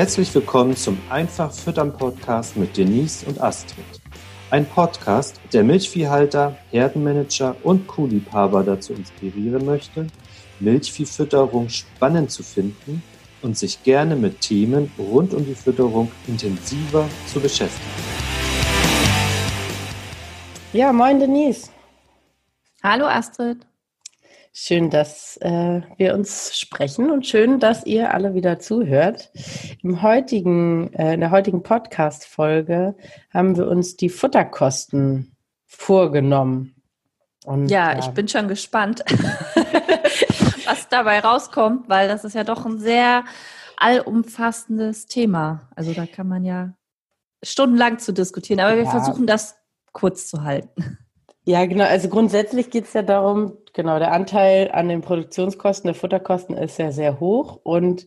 Herzlich willkommen zum Einfach Füttern Podcast mit Denise und Astrid. Ein Podcast, der Milchviehhalter, Herdenmanager und Kuhliebhaber dazu inspirieren möchte, Milchviehfütterung spannend zu finden und sich gerne mit Themen rund um die Fütterung intensiver zu beschäftigen. Ja, moin Denise. Hallo Astrid. Schön, dass äh, wir uns sprechen und schön, dass ihr alle wieder zuhört. Im heutigen, äh, in der heutigen Podcast-Folge haben wir uns die Futterkosten vorgenommen. Und, ja, äh, ich bin schon gespannt, was dabei rauskommt, weil das ist ja doch ein sehr allumfassendes Thema. Also da kann man ja stundenlang zu diskutieren, aber wir ja. versuchen das kurz zu halten. Ja, genau. Also grundsätzlich geht es ja darum, genau, der Anteil an den Produktionskosten, der Futterkosten ist ja sehr hoch. Und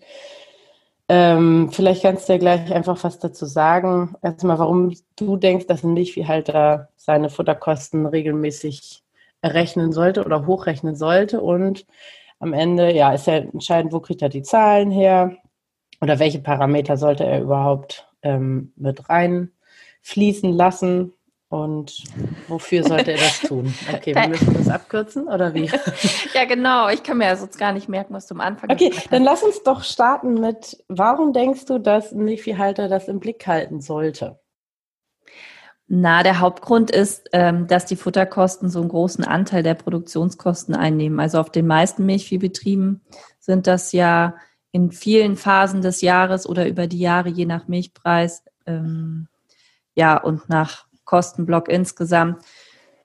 ähm, vielleicht kannst du ja gleich einfach was dazu sagen. Erstmal, warum du denkst, dass ein Milchviehhalter seine Futterkosten regelmäßig errechnen sollte oder hochrechnen sollte. Und am Ende, ja, ist ja entscheidend, wo kriegt er die Zahlen her oder welche Parameter sollte er überhaupt ähm, mit reinfließen lassen. Und wofür sollte er das tun? Okay, wir müssen das abkürzen oder wie? ja, genau. Ich kann mir ja sonst gar nicht merken, was du am Anfang Okay, dann lass uns doch starten mit, warum denkst du, dass ein Milchviehhalter das im Blick halten sollte? Na, der Hauptgrund ist, ähm, dass die Futterkosten so einen großen Anteil der Produktionskosten einnehmen. Also auf den meisten Milchviehbetrieben sind das ja in vielen Phasen des Jahres oder über die Jahre, je nach Milchpreis, ähm, ja, und nach Kostenblock insgesamt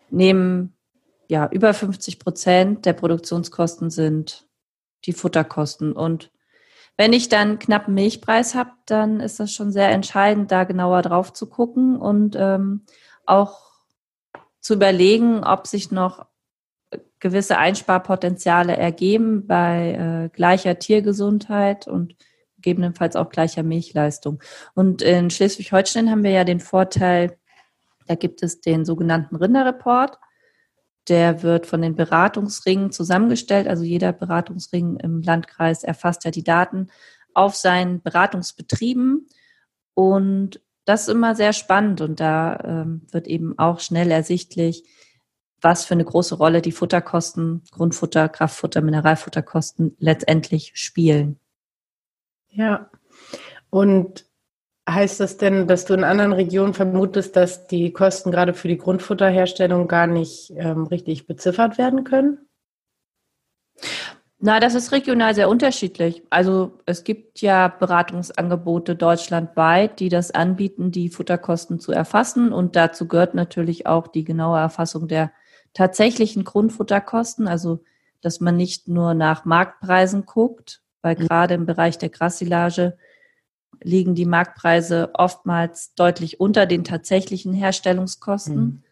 nehmen ja über 50 Prozent der Produktionskosten sind die Futterkosten. Und wenn ich dann knappen Milchpreis habe, dann ist das schon sehr entscheidend, da genauer drauf zu gucken und ähm, auch zu überlegen, ob sich noch gewisse Einsparpotenziale ergeben bei äh, gleicher Tiergesundheit und gegebenenfalls auch gleicher Milchleistung. Und in Schleswig-Holstein haben wir ja den Vorteil, da gibt es den sogenannten Rinderreport. Der wird von den Beratungsringen zusammengestellt. Also jeder Beratungsring im Landkreis erfasst ja die Daten auf seinen Beratungsbetrieben. Und das ist immer sehr spannend. Und da ähm, wird eben auch schnell ersichtlich, was für eine große Rolle die Futterkosten, Grundfutter, Kraftfutter, Mineralfutterkosten letztendlich spielen. Ja. Und Heißt das denn, dass du in anderen Regionen vermutest, dass die Kosten gerade für die Grundfutterherstellung gar nicht ähm, richtig beziffert werden können? Na, das ist regional sehr unterschiedlich. Also es gibt ja Beratungsangebote deutschlandweit, die das anbieten, die Futterkosten zu erfassen. Und dazu gehört natürlich auch die genaue Erfassung der tatsächlichen Grundfutterkosten. Also, dass man nicht nur nach Marktpreisen guckt, weil mhm. gerade im Bereich der Grassilage liegen die Marktpreise oftmals deutlich unter den tatsächlichen Herstellungskosten. Mhm.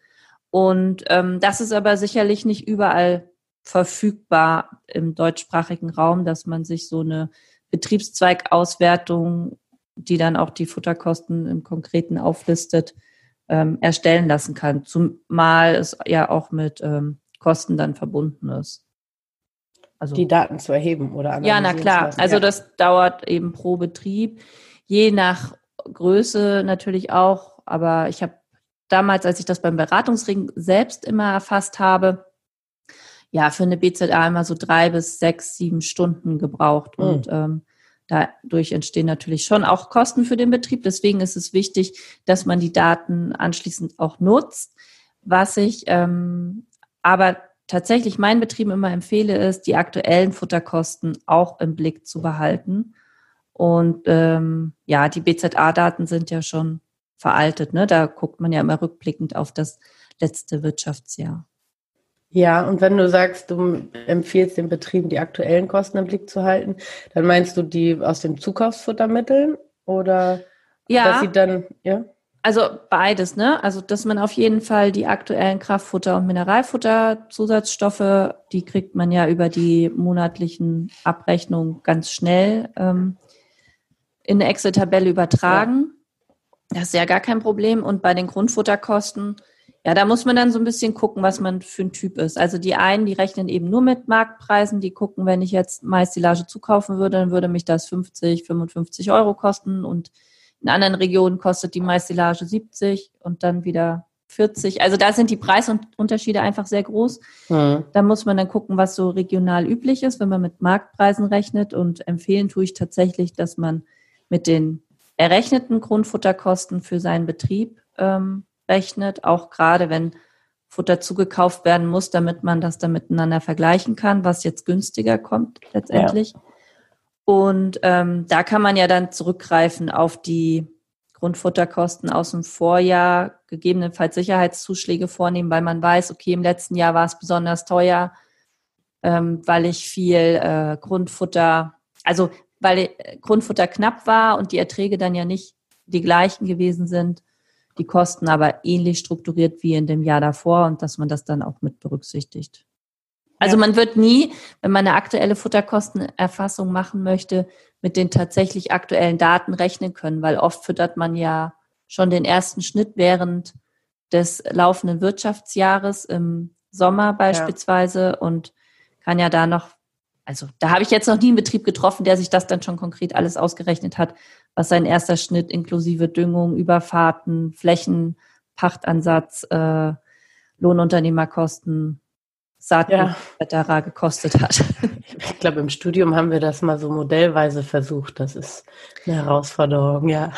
Und ähm, das ist aber sicherlich nicht überall verfügbar im deutschsprachigen Raum, dass man sich so eine Betriebszweigauswertung, die dann auch die Futterkosten im Konkreten auflistet, ähm, erstellen lassen kann. Zumal es ja auch mit ähm, Kosten dann verbunden ist. Also, die Daten zu erheben oder Ja, na klar. Also das dauert eben pro Betrieb je nach Größe natürlich auch. Aber ich habe damals, als ich das beim Beratungsring selbst immer erfasst habe, ja, für eine BZA immer so drei bis sechs, sieben Stunden gebraucht. Mhm. Und ähm, dadurch entstehen natürlich schon auch Kosten für den Betrieb. Deswegen ist es wichtig, dass man die Daten anschließend auch nutzt. Was ich ähm, aber tatsächlich meinen Betrieben immer empfehle, ist, die aktuellen Futterkosten auch im Blick zu behalten und ähm, ja, die BZA-Daten sind ja schon veraltet. Ne? Da guckt man ja immer rückblickend auf das letzte Wirtschaftsjahr. Ja, und wenn du sagst, du empfiehlst den Betrieben, die aktuellen Kosten im Blick zu halten, dann meinst du die aus den Zukaufsfuttermitteln oder ja, dass sie dann, ja? Also beides, ne? Also dass man auf jeden Fall die aktuellen Kraftfutter- und Mineralfutter-Zusatzstoffe, die kriegt man ja über die monatlichen Abrechnungen ganz schnell ähm, in eine Excel-Tabelle übertragen. Ja. Das ist ja gar kein Problem. Und bei den Grundfutterkosten, Ja, da muss man dann so ein bisschen gucken, was man für ein Typ ist. Also die einen, die rechnen eben nur mit Marktpreisen, die gucken, wenn ich jetzt Mais-Silage zukaufen würde, dann würde mich das 50, 55 Euro kosten und in anderen Regionen kostet die Mais-Silage 70 und dann wieder 40. Also da sind die Preisunterschiede einfach sehr groß. Mhm. Da muss man dann gucken, was so regional üblich ist, wenn man mit Marktpreisen rechnet. Und empfehlen tue ich tatsächlich, dass man mit den errechneten Grundfutterkosten für seinen Betrieb ähm, rechnet, auch gerade wenn Futter zugekauft werden muss, damit man das dann miteinander vergleichen kann, was jetzt günstiger kommt letztendlich. Ja. Und ähm, da kann man ja dann zurückgreifen auf die Grundfutterkosten aus dem Vorjahr, gegebenenfalls Sicherheitszuschläge vornehmen, weil man weiß, okay, im letzten Jahr war es besonders teuer, ähm, weil ich viel äh, Grundfutter, also weil äh, Grundfutter knapp war und die Erträge dann ja nicht die gleichen gewesen sind, die Kosten aber ähnlich strukturiert wie in dem Jahr davor und dass man das dann auch mit berücksichtigt. Also ja. man wird nie, wenn man eine aktuelle Futterkostenerfassung machen möchte, mit den tatsächlich aktuellen Daten rechnen können, weil oft füttert man ja schon den ersten Schnitt während des laufenden Wirtschaftsjahres im Sommer beispielsweise ja. und kann ja da noch, also da habe ich jetzt noch nie einen Betrieb getroffen, der sich das dann schon konkret alles ausgerechnet hat, was sein erster Schnitt inklusive Düngung, Überfahrten, Flächen, Pachtansatz, äh, Lohnunternehmerkosten Saatgut ja. etc. gekostet hat. Ich glaube, im Studium haben wir das mal so modellweise versucht. Das ist eine Herausforderung, ja.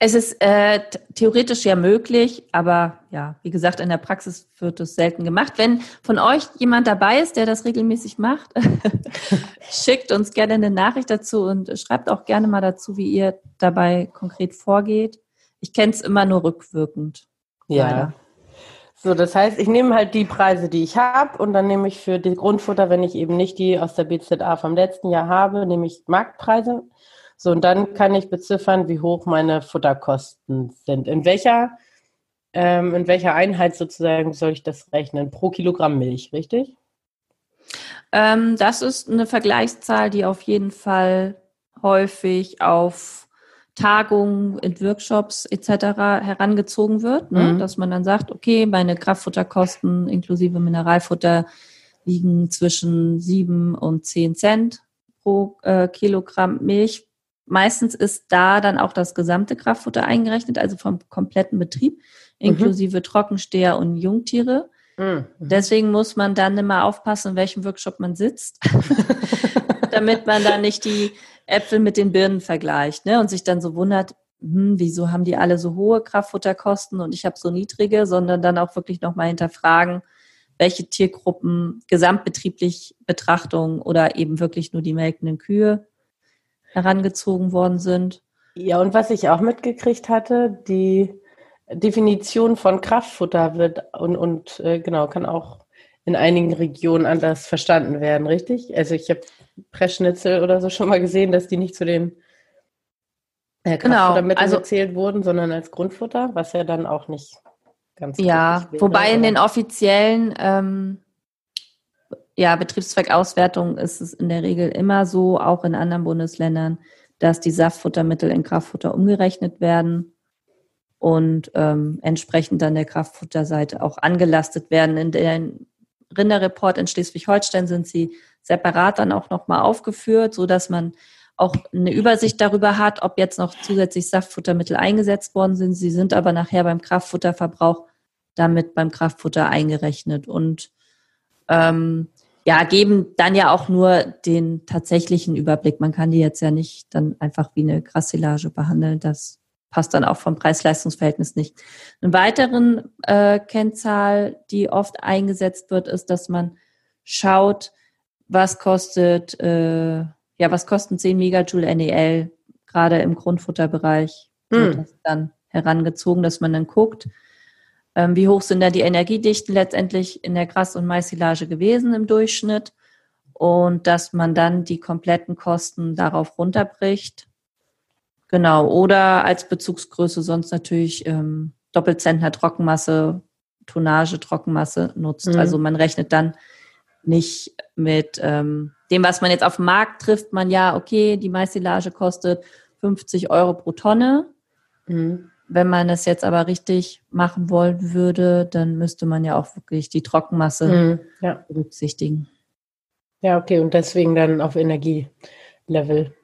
Es ist äh, theoretisch ja möglich, aber ja, wie gesagt, in der Praxis wird es selten gemacht. Wenn von euch jemand dabei ist, der das regelmäßig macht, schickt uns gerne eine Nachricht dazu und schreibt auch gerne mal dazu, wie ihr dabei konkret vorgeht. Ich kenne es immer nur rückwirkend. Ja. Leider. So, das heißt, ich nehme halt die Preise, die ich habe und dann nehme ich für die Grundfutter, wenn ich eben nicht die aus der BZA vom letzten Jahr habe, nehme ich Marktpreise. So, und dann kann ich beziffern, wie hoch meine Futterkosten sind. In welcher, ähm, in welcher Einheit sozusagen soll ich das rechnen? Pro Kilogramm Milch, richtig? Ähm, das ist eine Vergleichszahl, die auf jeden Fall häufig auf Tagungen, in Workshops etc. herangezogen wird, ne? Mhm. dass man dann sagt, okay, meine Kraftfutterkosten inklusive Mineralfutter liegen zwischen sieben und zehn Cent pro äh, Kilogramm Milch. Meistens ist da dann auch das gesamte Kraftfutter eingerechnet, also vom kompletten Betrieb, mhm. inklusive mhm. Trockensteher und Jungtiere. Mhm. Deswegen muss man dann immer aufpassen, in welchem Workshop man sitzt, damit man da nicht die Äpfel mit den Birnen vergleicht ne? und sich dann so wundert, hm, wieso haben die alle so hohe Kraftfutterkosten und ich habe so niedrige, sondern dann auch wirklich nochmal hinterfragen, welche Tiergruppen gesamtbetrieblich Betrachtung oder eben wirklich nur die melkenden Kühe herangezogen worden sind. Ja, und was ich auch mitgekriegt hatte, die Definition von Kraftfutter wird und, und äh, genau, kann auch in einigen Regionen anders verstanden werden, richtig? Also ich habe Preschnitzel oder so schon mal gesehen, dass die nicht zu den äh, genau, also, gezählt wurden, sondern als Grundfutter, was ja dann auch nicht ganz Ja, wobei in den offiziellen ähm, ja, Betriebszweckauswertungen ist es in der Regel immer so, auch in anderen Bundesländern, dass die Saftfuttermittel in Kraftfutter umgerechnet werden und ähm, entsprechend dann der Kraftfutterseite auch angelastet werden. In den Rinderreport in Schleswig-Holstein sind sie separat dann auch nochmal aufgeführt, so dass man auch eine Übersicht darüber hat, ob jetzt noch zusätzlich Saftfuttermittel eingesetzt worden sind. Sie sind aber nachher beim Kraftfutterverbrauch damit beim Kraftfutter eingerechnet und ähm, ja, geben dann ja auch nur den tatsächlichen Überblick. Man kann die jetzt ja nicht dann einfach wie eine Grassilage behandeln. Das passt dann auch vom Preis-Leistungs-Verhältnis nicht. Eine weitere äh, Kennzahl, die oft eingesetzt wird, ist, dass man schaut, was kostet, äh, ja, was kosten 10 Megajoule NEL gerade im Grundfutterbereich? Hm. Wird das dann herangezogen, dass man dann guckt, ähm, wie hoch sind da die Energiedichten letztendlich in der Gras- und Mais-Silage gewesen im Durchschnitt und dass man dann die kompletten Kosten darauf runterbricht. Genau, oder als Bezugsgröße sonst natürlich ähm, Doppelzentner Trockenmasse, Tonnage Trockenmasse nutzt. Mhm. Also man rechnet dann nicht mit ähm, dem, was man jetzt auf dem Markt trifft, man ja, okay, die Maissilage kostet 50 Euro pro Tonne. Mhm. Wenn man es jetzt aber richtig machen wollen würde, dann müsste man ja auch wirklich die Trockenmasse mhm, ja. berücksichtigen. Ja, okay, und deswegen dann auf Energielevel.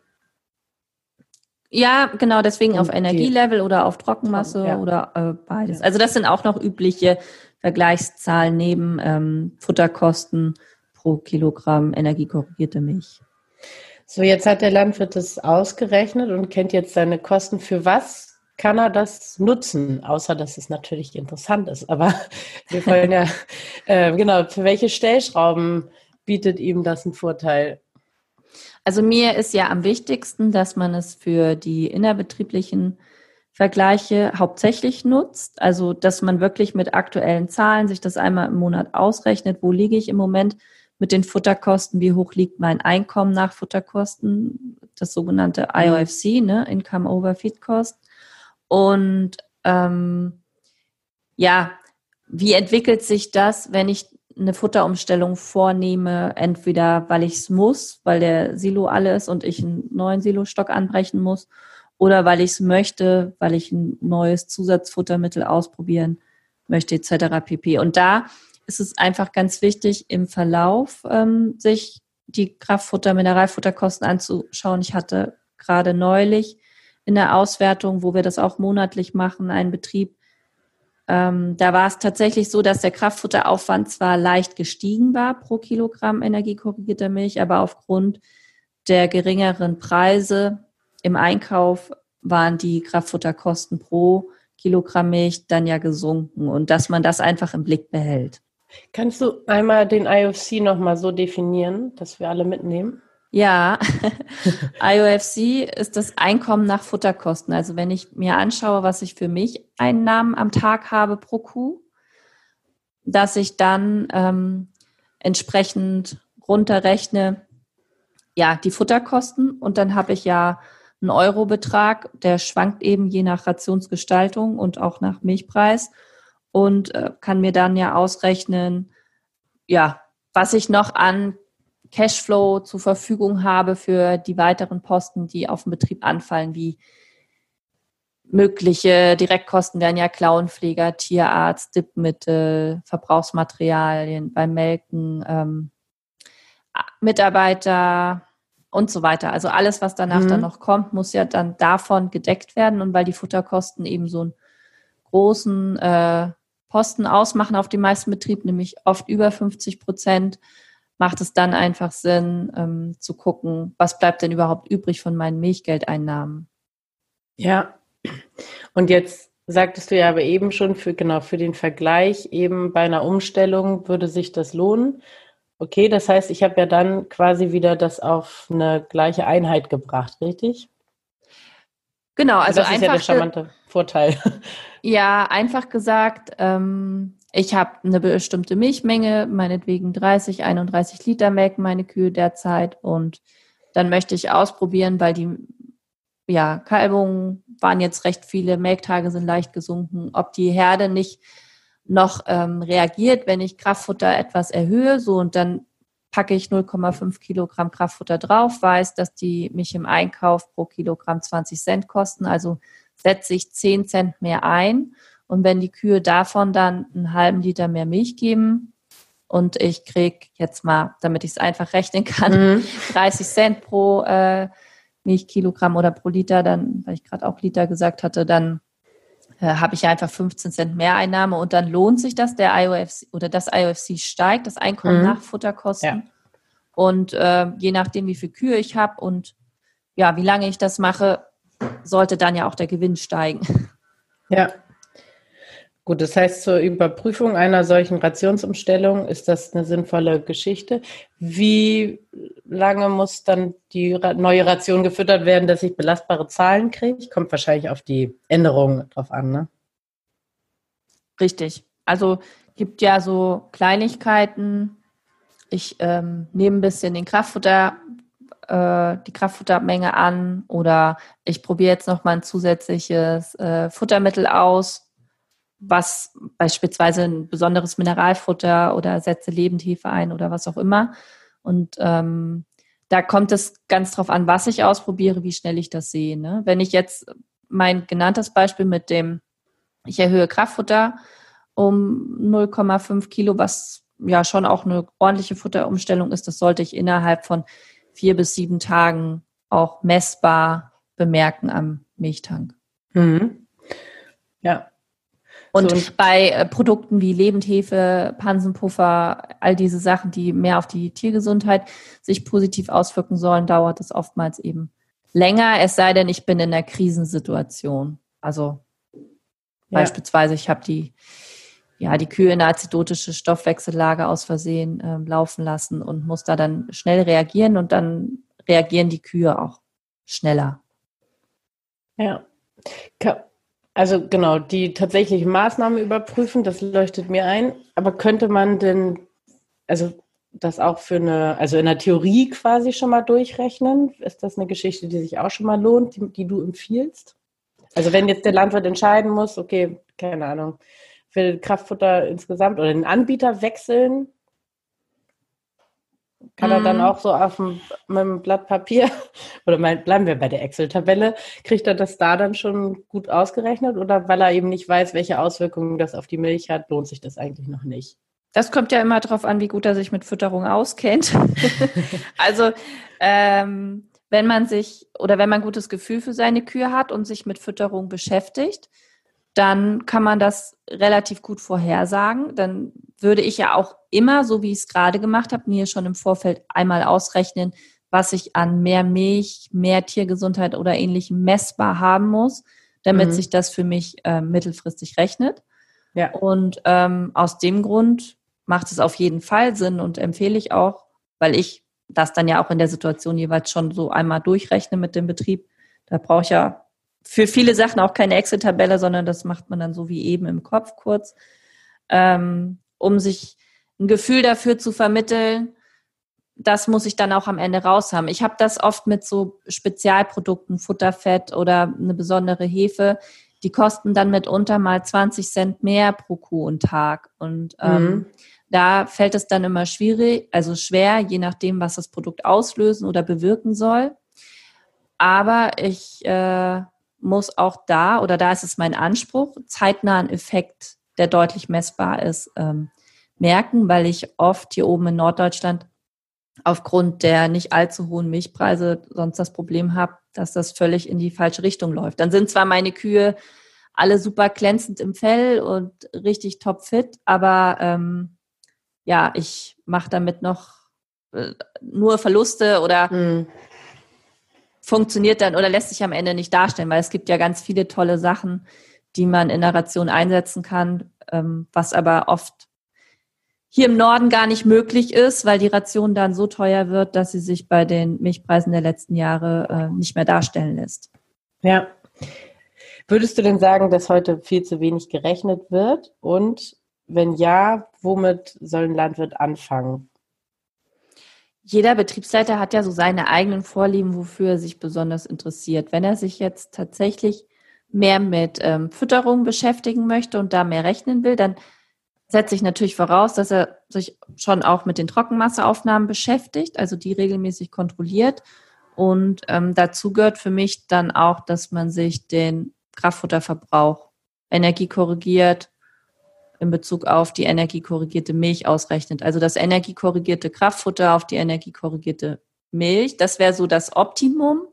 Ja, genau, deswegen und auf Energielevel oder auf Trockenmasse ja. oder äh, beides. Also das sind auch noch übliche Vergleichszahlen neben ähm, Futterkosten pro Kilogramm energiekorrigierte Milch. So, jetzt hat der Landwirt das ausgerechnet und kennt jetzt seine Kosten. Für was kann er das nutzen? Außer, dass es natürlich interessant ist. Aber wir wollen ja, äh, genau, für welche Stellschrauben bietet ihm das einen Vorteil? Also mir ist ja am wichtigsten, dass man es für die innerbetrieblichen Vergleiche hauptsächlich nutzt. Also, dass man wirklich mit aktuellen Zahlen sich das einmal im Monat ausrechnet. Wo liege ich im Moment mit den Futterkosten? Wie hoch liegt mein Einkommen nach Futterkosten? Das sogenannte mhm. IOFC, ne? Income over Feed Cost. Und ähm, ja, wie entwickelt sich das, wenn ich eine Futterumstellung vornehme, entweder weil ich es muss, weil der Silo alle ist und ich einen neuen Silostock anbrechen muss, oder weil ich es möchte, weil ich ein neues Zusatzfuttermittel ausprobieren möchte, etc. pp. Und da ist es einfach ganz wichtig, im Verlauf ähm, sich die Kraftfutter, Mineralfutterkosten anzuschauen. Ich hatte gerade neulich in der Auswertung, wo wir das auch monatlich machen, einen Betrieb, ähm, da war es tatsächlich so, dass der Kraftfutteraufwand zwar leicht gestiegen war pro Kilogramm energiekorrigierter Milch, aber aufgrund der geringeren Preise im Einkauf waren die Kraftfutterkosten pro Kilogramm Milch dann ja gesunken und dass man das einfach im Blick behält. Kannst du einmal den IOC nochmal so definieren, dass wir alle mitnehmen? Ja, IOFC ist das Einkommen nach Futterkosten. Also wenn ich mir anschaue, was ich für mich Einnahmen am Tag habe pro Kuh, dass ich dann ähm, entsprechend runterrechne, ja, die Futterkosten. Und dann habe ich ja einen Eurobetrag, der schwankt eben je nach Rationsgestaltung und auch nach Milchpreis. Und äh, kann mir dann ja ausrechnen, ja, was ich noch an Cashflow zur Verfügung habe für die weiteren Posten, die auf dem Betrieb anfallen, wie mögliche Direktkosten wären ja Klauenpfleger, Tierarzt, Dippmittel, Verbrauchsmaterialien beim Melken, ähm, Mitarbeiter und so weiter. Also alles, was danach mhm. dann noch kommt, muss ja dann davon gedeckt werden. Und weil die Futterkosten eben so einen großen äh, Posten ausmachen auf dem meisten Betrieb, nämlich oft über 50 Prozent, macht es dann einfach Sinn ähm, zu gucken, was bleibt denn überhaupt übrig von meinen Milchgeldeinnahmen. Ja, und jetzt sagtest du ja aber eben schon für genau für den Vergleich eben bei einer Umstellung würde sich das lohnen. Okay, das heißt, ich habe ja dann quasi wieder das auf eine gleiche Einheit gebracht, richtig? Genau, also das ist ja der charmante Vorteil. Ja, einfach gesagt, ähm, ich habe eine bestimmte Milchmenge, meinetwegen 30, 31 Liter melken meine Kühe derzeit und dann möchte ich ausprobieren, weil die ja, Kalbungen waren jetzt recht viele, Melktage sind leicht gesunken, ob die Herde nicht noch ähm, reagiert, wenn ich Kraftfutter etwas erhöhe, so und dann packe ich 0,5 Kilogramm Kraftfutter drauf, weiß, dass die mich im Einkauf pro Kilogramm 20 Cent kosten, also setze ich 10 Cent mehr ein und wenn die Kühe davon dann einen halben Liter mehr Milch geben und ich kriege jetzt mal, damit ich es einfach rechnen kann, mhm. 30 Cent pro äh, Milchkilogramm oder pro Liter, dann, weil ich gerade auch Liter gesagt hatte, dann äh, habe ich einfach 15 Cent Mehreinnahme und dann lohnt sich das, der IOFC oder das IOFC steigt, das Einkommen mhm. nach Futterkosten. Ja. Und äh, je nachdem, wie viele Kühe ich habe und ja, wie lange ich das mache, sollte dann ja auch der Gewinn steigen. Ja, Gut, das heißt, zur Überprüfung einer solchen Rationsumstellung ist das eine sinnvolle Geschichte. Wie lange muss dann die neue Ration gefüttert werden, dass ich belastbare Zahlen kriege? Kommt wahrscheinlich auf die Änderungen drauf an, ne? Richtig. Also gibt ja so Kleinigkeiten. Ich ähm, nehme ein bisschen den Kraftfutter, äh, die Kraftfuttermenge an oder ich probiere jetzt noch mal ein zusätzliches äh, Futtermittel aus was beispielsweise ein besonderes Mineralfutter oder setze Lebendhefe ein oder was auch immer. Und ähm, da kommt es ganz drauf an, was ich ausprobiere, wie schnell ich das sehe. Ne? Wenn ich jetzt mein genanntes Beispiel mit dem, ich erhöhe Kraftfutter um 0,5 Kilo, was ja schon auch eine ordentliche Futterumstellung ist, das sollte ich innerhalb von vier bis sieben Tagen auch messbar bemerken am Milchtank. Mhm. Ja. Und so. bei äh, Produkten wie Lebendhefe, Pansenpuffer, all diese Sachen, die mehr auf die Tiergesundheit sich positiv auswirken sollen, dauert es oftmals eben länger, es sei denn, ich bin in einer Krisensituation. Also ja. beispielsweise, ich habe die ja, die Kühe in eine azidotische Stoffwechsellage aus Versehen äh, laufen lassen und muss da dann schnell reagieren und dann reagieren die Kühe auch schneller. Ja. Also genau, die tatsächlichen Maßnahmen überprüfen, das leuchtet mir ein. Aber könnte man denn, also das auch für eine, also in der Theorie quasi schon mal durchrechnen? Ist das eine Geschichte, die sich auch schon mal lohnt, die, die du empfiehlst? Also wenn jetzt der Landwirt entscheiden muss, okay, keine Ahnung, will Kraftfutter insgesamt oder den Anbieter wechseln, kann er dann mhm. auch so auf dem, mit dem Blatt Papier oder mein, bleiben wir bei der Excel-Tabelle, kriegt er das da dann schon gut ausgerechnet oder weil er eben nicht weiß, welche Auswirkungen das auf die Milch hat, lohnt sich das eigentlich noch nicht? Das kommt ja immer darauf an, wie gut er sich mit Fütterung auskennt. also ähm, wenn man sich oder wenn man ein gutes Gefühl für seine Kühe hat und sich mit Fütterung beschäftigt, dann kann man das relativ gut vorhersagen. Dann würde ich ja auch immer, so wie ich es gerade gemacht habe, mir schon im Vorfeld einmal ausrechnen, was ich an mehr Milch, mehr Tiergesundheit oder ähnlichem messbar haben muss, damit mhm. sich das für mich äh, mittelfristig rechnet. Ja. Und ähm, aus dem Grund macht es auf jeden Fall Sinn und empfehle ich auch, weil ich das dann ja auch in der Situation jeweils schon so einmal durchrechne mit dem Betrieb. Da brauche ich ja für viele Sachen auch keine Excel-Tabelle, sondern das macht man dann so wie eben im Kopf kurz, ähm, um sich ein Gefühl dafür zu vermitteln. Das muss ich dann auch am Ende raus haben. Ich habe das oft mit so Spezialprodukten, Futterfett oder eine besondere Hefe. Die kosten dann mitunter mal 20 Cent mehr pro Kuh und Tag. Und ähm, mhm. da fällt es dann immer schwierig, also schwer, je nachdem, was das Produkt auslösen oder bewirken soll. Aber ich äh, muss auch da, oder da ist es mein Anspruch, zeitnahen Effekt, der deutlich messbar ist, ähm, merken, weil ich oft hier oben in Norddeutschland aufgrund der nicht allzu hohen Milchpreise sonst das Problem habe, dass das völlig in die falsche Richtung läuft. Dann sind zwar meine Kühe alle super glänzend im Fell und richtig topfit, aber ähm, ja, ich mache damit noch äh, nur Verluste oder mhm funktioniert dann oder lässt sich am Ende nicht darstellen, weil es gibt ja ganz viele tolle Sachen, die man in der Ration einsetzen kann, ähm, was aber oft hier im Norden gar nicht möglich ist, weil die Ration dann so teuer wird, dass sie sich bei den Milchpreisen der letzten Jahre äh, nicht mehr darstellen lässt. Ja. Würdest du denn sagen, dass heute viel zu wenig gerechnet wird? Und wenn ja, womit soll ein Landwirt anfangen? Jeder Betriebsleiter hat ja so seine eigenen Vorlieben, wofür er sich besonders interessiert. Wenn er sich jetzt tatsächlich mehr mit ähm, Fütterung beschäftigen möchte und da mehr rechnen will, dann setze ich natürlich voraus, dass er sich schon auch mit den Trockenmasseaufnahmen beschäftigt, also die regelmäßig kontrolliert. Und ähm, dazu gehört für mich dann auch, dass man sich den Kraftfutterverbrauch Energie korrigiert, in Bezug auf die energiekorrigierte Milch ausrechnet. Also das energiekorrigierte Kraftfutter auf die energiekorrigierte Milch. Das wäre so das Optimum.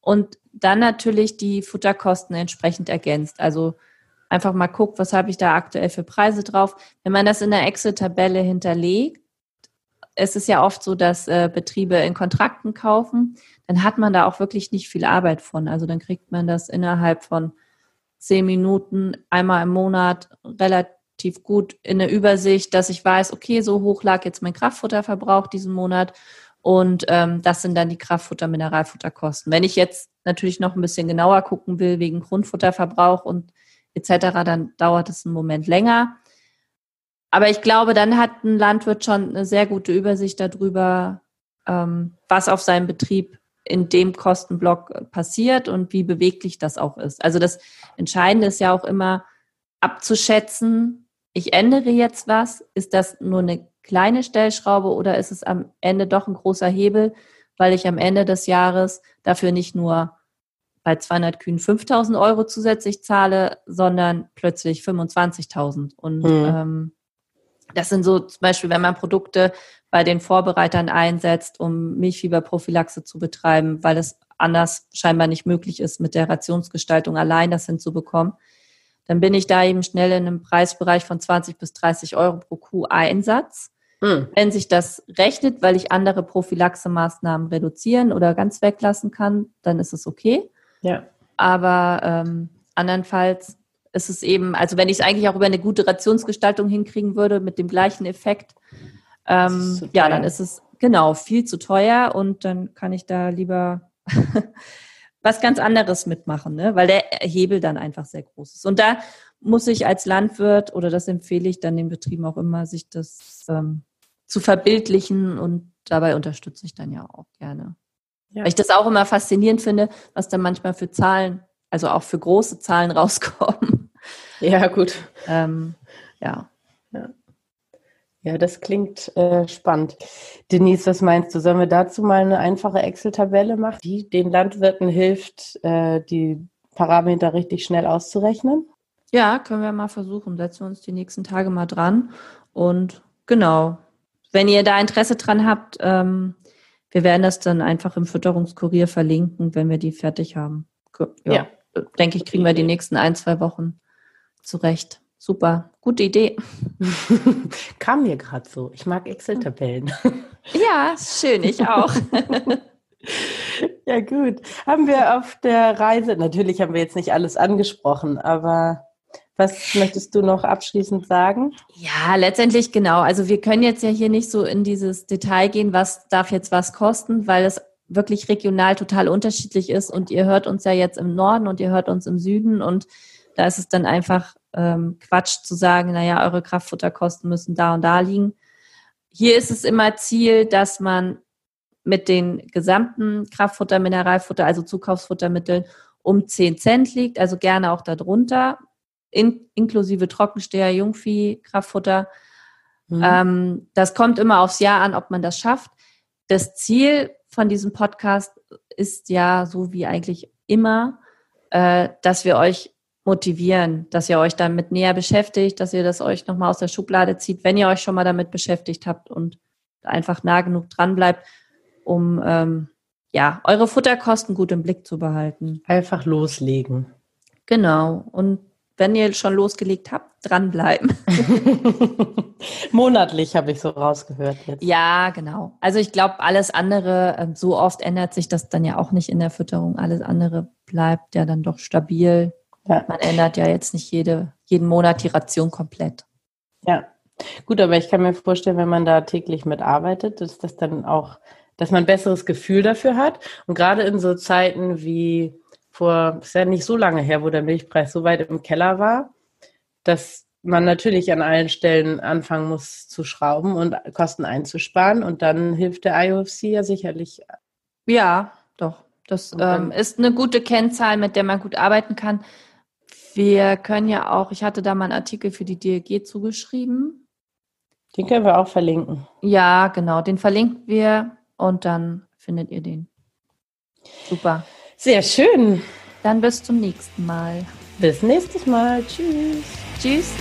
Und dann natürlich die Futterkosten entsprechend ergänzt. Also einfach mal guckt, was habe ich da aktuell für Preise drauf. Wenn man das in der Excel-Tabelle hinterlegt, es ist ja oft so, dass äh, Betriebe in Kontrakten kaufen, dann hat man da auch wirklich nicht viel Arbeit von. Also dann kriegt man das innerhalb von zehn Minuten einmal im Monat relativ relativ gut in der Übersicht, dass ich weiß, okay, so hoch lag jetzt mein Kraftfutterverbrauch diesen Monat und ähm, das sind dann die Kraftfutter-Mineralfutterkosten. Wenn ich jetzt natürlich noch ein bisschen genauer gucken will wegen Grundfutterverbrauch und etc., dann dauert es einen Moment länger. Aber ich glaube, dann hat ein Landwirt schon eine sehr gute Übersicht darüber, ähm, was auf seinem Betrieb in dem Kostenblock passiert und wie beweglich das auch ist. Also das Entscheidende ist ja auch immer abzuschätzen, ich ändere jetzt was, ist das nur eine kleine Stellschraube oder ist es am Ende doch ein großer Hebel, weil ich am Ende des Jahres dafür nicht nur bei 200 Kühen 5000 Euro zusätzlich zahle, sondern plötzlich 25.000. Und mhm. ähm, das sind so zum Beispiel, wenn man Produkte bei den Vorbereitern einsetzt, um Milchfieberprophylaxe zu betreiben, weil es anders scheinbar nicht möglich ist, mit der Rationsgestaltung allein das hinzubekommen, dann bin ich da eben schnell in einem Preisbereich von 20 bis 30 Euro pro Kuh Einsatz. Mhm. Wenn sich das rechnet, weil ich andere Prophylaxe-Maßnahmen reduzieren oder ganz weglassen kann, dann ist es okay. Ja. Aber ähm, andernfalls ist es eben, also wenn ich es eigentlich auch über eine gute Rationsgestaltung hinkriegen würde mit dem gleichen Effekt, ähm, ja, dann ist es genau viel zu teuer und dann kann ich da lieber was ganz anderes mitmachen, ne? weil der Hebel dann einfach sehr groß ist. Und da muss ich als Landwirt oder das empfehle ich dann den Betrieben auch immer, sich das ähm, zu verbildlichen und dabei unterstütze ich dann ja auch gerne. Ja. Weil ich das auch immer faszinierend finde, was da manchmal für Zahlen, also auch für große Zahlen rauskommen. Ja, gut. Ähm, ja. ja. Ja, das klingt äh, spannend. Denise, was meinst du? Sollen wir dazu mal eine einfache Excel-Tabelle machen, die den Landwirten hilft, äh, die Parameter richtig schnell auszurechnen? Ja, können wir mal versuchen. Setzen wir uns die nächsten Tage mal dran. Und genau, wenn ihr da Interesse dran habt, ähm, wir werden das dann einfach im Fütterungskurier verlinken, wenn wir die fertig haben. Ja, ja. denke ich, kriegen wir die nächsten ein, zwei Wochen zurecht. Super, gute Idee. Kam mir gerade so. Ich mag Excel-Tabellen. Ja, schön, ich auch. ja, gut. Haben wir auf der Reise, natürlich haben wir jetzt nicht alles angesprochen, aber was möchtest du noch abschließend sagen? Ja, letztendlich genau. Also wir können jetzt ja hier nicht so in dieses Detail gehen, was darf jetzt was kosten, weil es wirklich regional total unterschiedlich ist und ihr hört uns ja jetzt im Norden und ihr hört uns im Süden und da ist es dann einfach ähm, Quatsch zu sagen, naja, eure Kraftfutterkosten müssen da und da liegen. Hier ist es immer Ziel, dass man mit den gesamten Kraftfutter, Mineralfutter, also Zukaufsfuttermitteln um 10 Cent liegt, also gerne auch darunter, in, inklusive Trockensteher, Jungvieh, Kraftfutter. Mhm. Ähm, das kommt immer aufs Jahr an, ob man das schafft. Das Ziel von diesem Podcast ist ja so wie eigentlich immer, äh, dass wir euch motivieren, dass ihr euch damit näher beschäftigt, dass ihr das euch nochmal aus der Schublade zieht, wenn ihr euch schon mal damit beschäftigt habt und einfach nah genug dran bleibt, um ähm, ja, eure Futterkosten gut im Blick zu behalten. Einfach loslegen. Genau. Und wenn ihr schon losgelegt habt, dranbleiben. Monatlich habe ich so rausgehört jetzt. Ja, genau. Also ich glaube, alles andere, ähm, so oft ändert sich das dann ja auch nicht in der Fütterung. Alles andere bleibt ja dann doch stabil. Ja. Man ändert ja jetzt nicht jede, jeden Monat die Ration komplett. Ja, gut, aber ich kann mir vorstellen, wenn man da täglich mitarbeitet, dass das dann auch, dass man ein besseres Gefühl dafür hat. Und gerade in so Zeiten wie vor, ist ja nicht so lange her, wo der Milchpreis so weit im Keller war, dass man natürlich an allen Stellen anfangen muss zu schrauben und Kosten einzusparen. Und dann hilft der IOFC ja sicherlich. Ja, doch. Das ähm, ist eine gute Kennzahl, mit der man gut arbeiten kann. Wir können ja auch, ich hatte da mal einen Artikel für die DLG zugeschrieben. Den können wir auch verlinken. Ja, genau, den verlinken wir und dann findet ihr den. Super. Sehr schön. Dann bis zum nächsten Mal. Bis nächstes Mal. Tschüss. Tschüss.